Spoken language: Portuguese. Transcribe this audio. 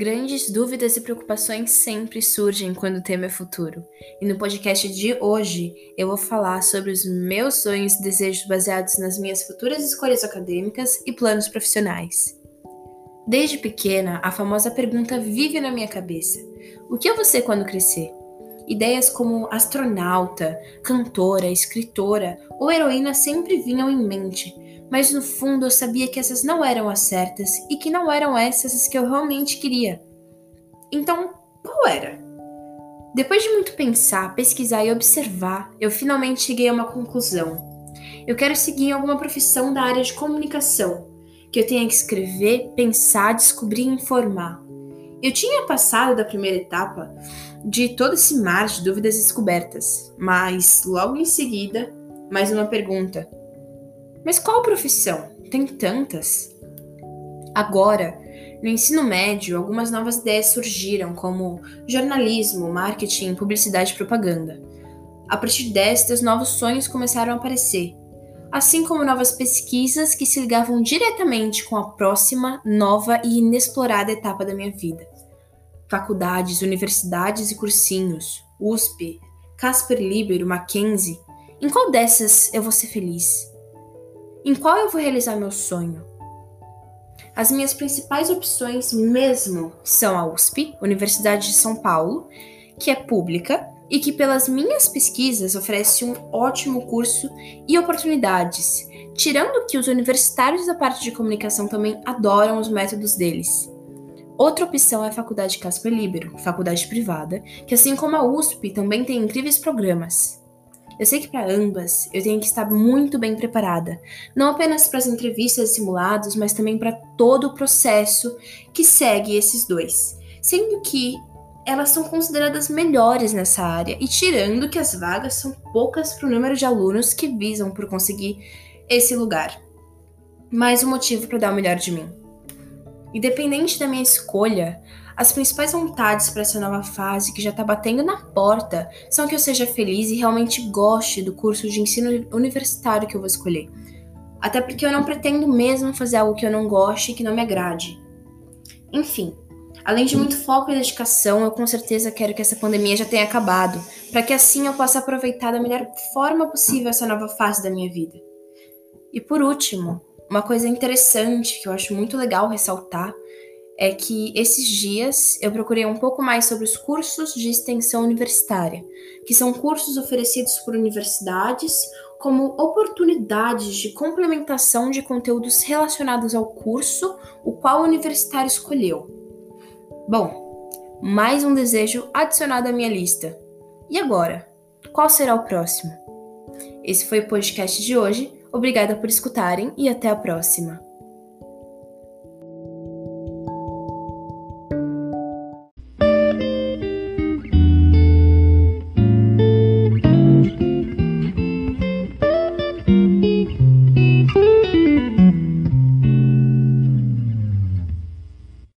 Grandes dúvidas e preocupações sempre surgem quando o tema é futuro. E no podcast de hoje eu vou falar sobre os meus sonhos e desejos baseados nas minhas futuras escolhas acadêmicas e planos profissionais. Desde pequena, a famosa pergunta vive na minha cabeça: o que eu vou ser quando crescer? Ideias como astronauta, cantora, escritora ou heroína sempre vinham em mente, mas no fundo eu sabia que essas não eram as certas e que não eram essas as que eu realmente queria. Então, qual era? Depois de muito pensar, pesquisar e observar, eu finalmente cheguei a uma conclusão. Eu quero seguir alguma profissão da área de comunicação, que eu tenha que escrever, pensar, descobrir e informar. Eu tinha passado da primeira etapa de todo esse mar de dúvidas descobertas, mas logo em seguida, mais uma pergunta: mas qual profissão? Tem tantas. Agora, no ensino médio, algumas novas ideias surgiram, como jornalismo, marketing, publicidade e propaganda. A partir destas, novos sonhos começaram a aparecer, assim como novas pesquisas que se ligavam diretamente com a próxima, nova e inexplorada etapa da minha vida. Faculdades, universidades e cursinhos, USP, Casper Libero, Mackenzie. Em qual dessas eu vou ser feliz? Em qual eu vou realizar meu sonho? As minhas principais opções mesmo são a USP, Universidade de São Paulo, que é pública e que, pelas minhas pesquisas, oferece um ótimo curso e oportunidades, tirando que os universitários da parte de comunicação também adoram os métodos deles. Outra opção é a Faculdade Casper Libero, faculdade privada, que, assim como a USP, também tem incríveis programas. Eu sei que para ambas eu tenho que estar muito bem preparada, não apenas para as entrevistas e simulados, mas também para todo o processo que segue esses dois, sendo que elas são consideradas melhores nessa área e tirando que as vagas são poucas para o número de alunos que visam por conseguir esse lugar. Mais um motivo para dar o melhor de mim. Independente da minha escolha, as principais vontades para essa nova fase que já está batendo na porta são que eu seja feliz e realmente goste do curso de ensino universitário que eu vou escolher. Até porque eu não pretendo mesmo fazer algo que eu não goste e que não me agrade. Enfim, além de muito foco e dedicação, eu com certeza quero que essa pandemia já tenha acabado, para que assim eu possa aproveitar da melhor forma possível essa nova fase da minha vida. E por último, uma coisa interessante que eu acho muito legal ressaltar é que esses dias eu procurei um pouco mais sobre os cursos de extensão universitária, que são cursos oferecidos por universidades como oportunidades de complementação de conteúdos relacionados ao curso o qual o universitário escolheu. Bom, mais um desejo adicionado à minha lista. E agora? Qual será o próximo? Esse foi o podcast de hoje. Obrigada por escutarem e até a próxima.